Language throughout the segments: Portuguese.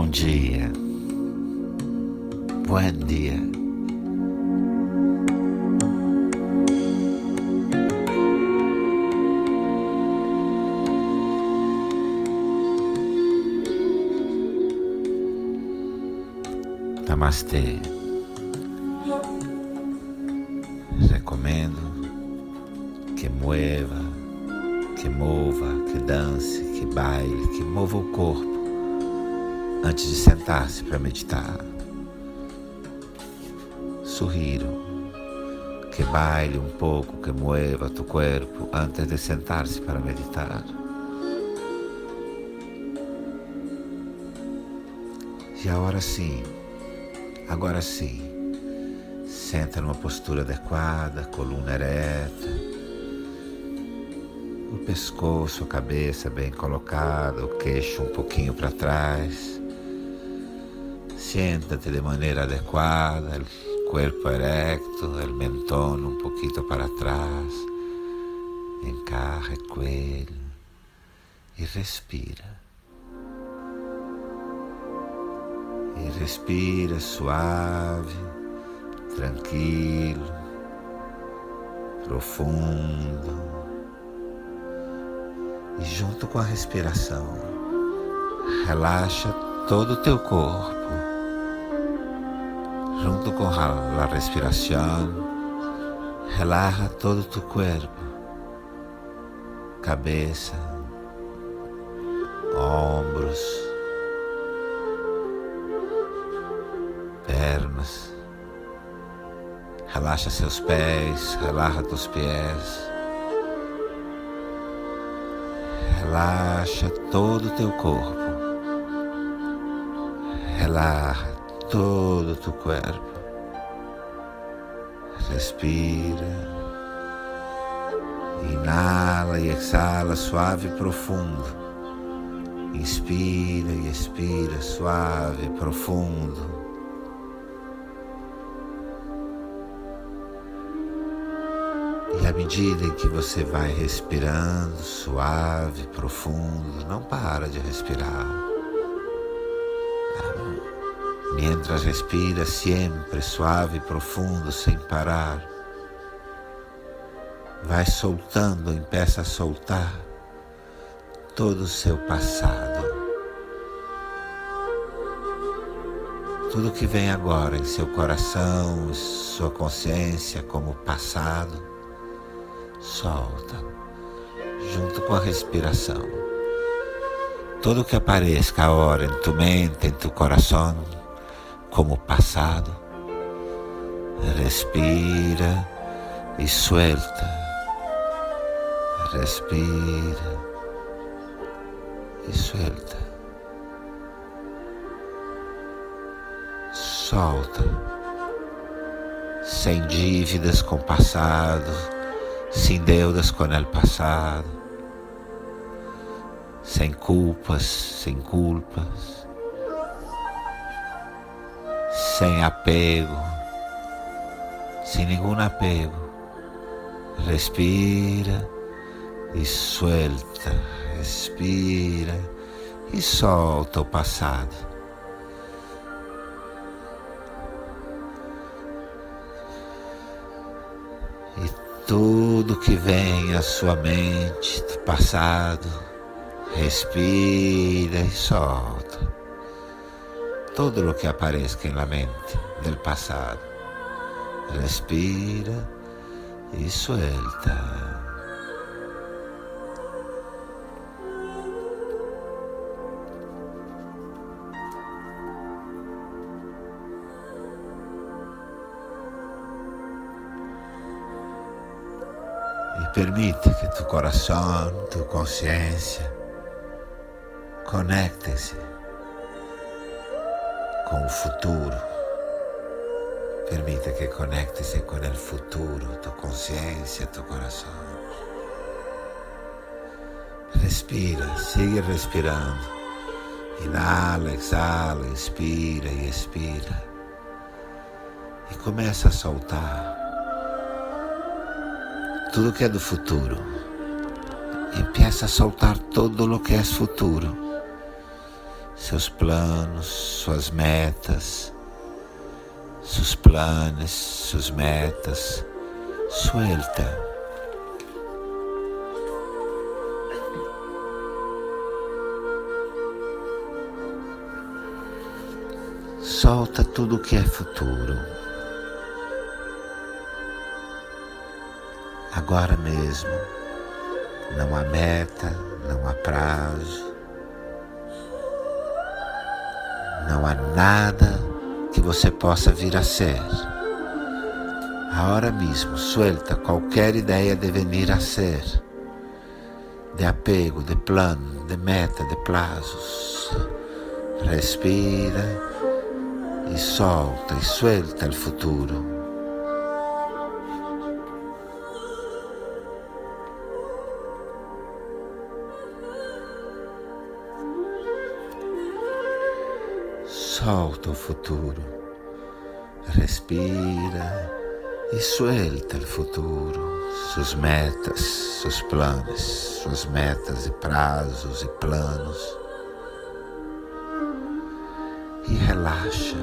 Bom dia. Buen dia. Namastê. Recomendo que mueva, que mova, que dance, que baile, que mova o corpo antes de sentar-se para meditar. Sorriro, que baile um pouco, que mueva tu corpo antes de sentar-se para meditar. E agora sim, agora sim, senta numa postura adequada, coluna ereta, o pescoço, a cabeça bem colocada, o queixo um pouquinho para trás. Siéntate de manera adecuada, el cuerpo erecto, el mentón un poquito para atrás, encaja el cuello y respira. E respira suave, tranquilo, profundo. E junto com a respiração, relaxa todo o teu corpo junto com a respiração, relaja todo tu corpo, cabeça, ombros, pernas. Relaxa seus pés, relaxa teus pés. Relaxa todo o teu corpo. Relaxa todo tu cuerpo. Respira. Inala e exala suave e profundo. Inspira e expira suave e profundo. E à medida em que você vai respirando suave, profundo, não para de respirar. Mientras respira sempre suave e profundo, sem parar, vai soltando, empeça a soltar todo o seu passado. Tudo que vem agora em seu coração, sua consciência como passado, solta, junto com a respiração. Tudo que apareça agora em tu mente, em tu coração, como passado. Respira e suelta. Respira e suelta. Solta. Sem dívidas com o passado, sem deudas com o passado, sem culpas, sem culpas sem apego, sem nenhum apego. Respira e suelta, respira e solta o passado. E tudo que vem à sua mente do passado, respira e solta todo lo que aparezca en la mente del pasado. Respira y suelta. Y permite que tu corazón, tu conéctese com o futuro. Permita que conecte-se com o futuro, tua consciência, tu coração. Respira, siga respirando. Inala, exala, inspira e expira. E começa a soltar tudo que é do futuro. Empieza a soltar todo o que é futuro seus planos, suas metas, seus planos, suas metas. Suelta. Solta tudo que é futuro. Agora mesmo, não há meta, não há prazo, não há nada que você possa vir a ser. Agora mesmo, suelta qualquer ideia de venir a ser, de apego, de plano, de meta, de plazos. Respira e solta e suelta o futuro. Solta o futuro, respira e suelta o futuro, suas metas, seus planos, suas metas e prazos e planos e relaxa.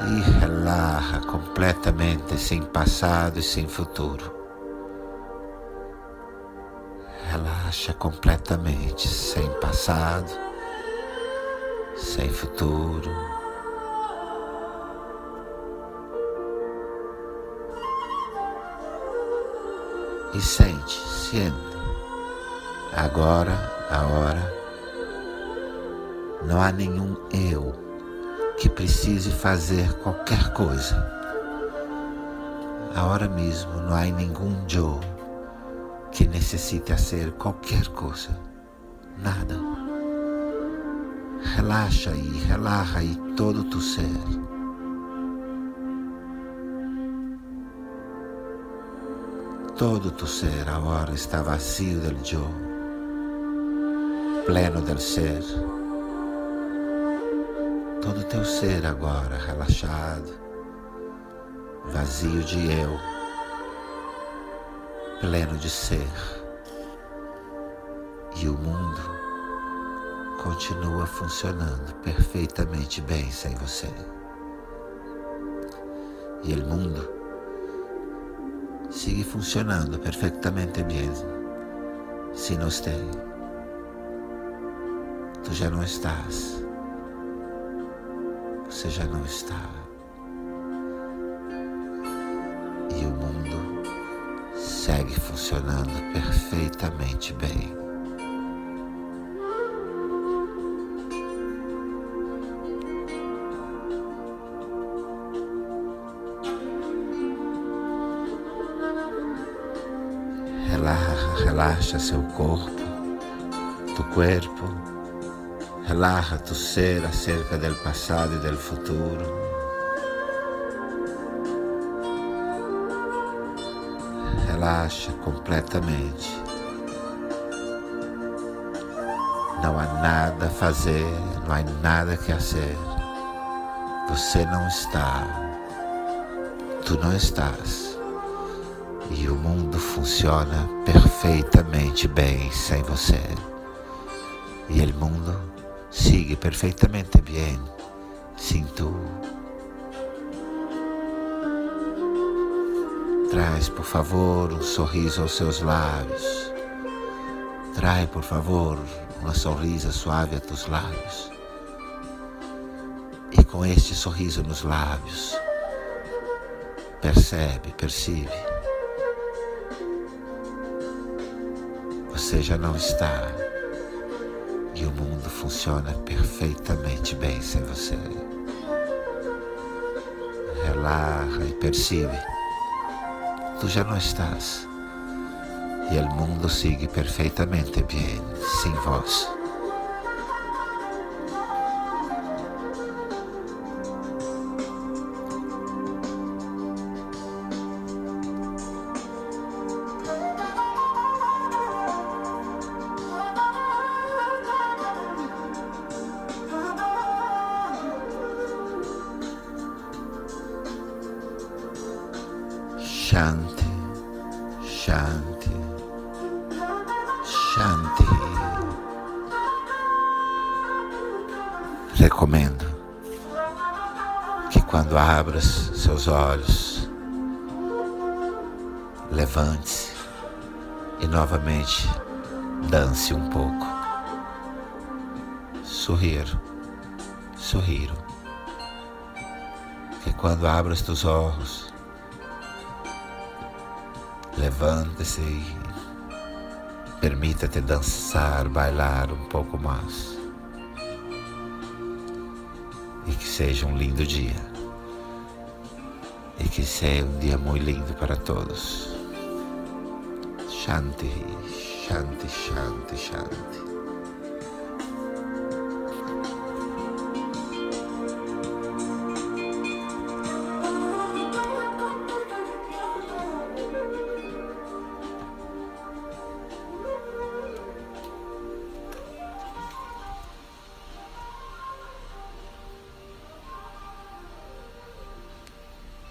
E relaxa completamente, sem passado e sem futuro. Relaxa completamente, sem passado, sem futuro. E sente, sente. Agora, a hora não há nenhum eu que precise fazer qualquer coisa. Agora mesmo não há nenhum eu que necessite fazer qualquer coisa. Nada. Relaxa aí, relaxa aí todo tu ser. Todo tu ser agora está vazio del eu, pleno del ser todo o teu ser agora relaxado, vazio de eu, pleno de ser. E o mundo continua funcionando perfeitamente bem sem você. E o mundo sigue funcionando perfeitamente bem sem você. Tu já não estás você já não está. E o mundo segue funcionando perfeitamente bem. Relaxa, relaxa seu corpo, tu corpo Relaja tu ser acerca del pasado y del futuro. Relaxa completamente. Não há nada a fazer, não há nada que fazer. Você não está. Tu não estás. E o mundo funciona perfeitamente bem sem você. E o mundo sigue perfeitamente bem sem tu. Traz, por favor, um sorriso aos seus lábios. Traz, por favor, uma sorrisa suave a teus lábios. E com este sorriso nos lábios, percebe, percebe. Você já não está e o mundo funciona perfeitamente bem sem você. Relaxa e percebe. Tu já não estás. E o mundo sigue perfeitamente bem sem vós. Shanti, Shanti, Shanti. recomendo que quando abras seus olhos, levante-se e novamente dance um pouco. Sorrir, sorrir. Que quando abras teus olhos, levante-se e permita-te dançar, bailar um pouco mais e que seja um lindo dia. E que seja um dia muito lindo para todos. Shanti, Shanti, Shanti, Shanti.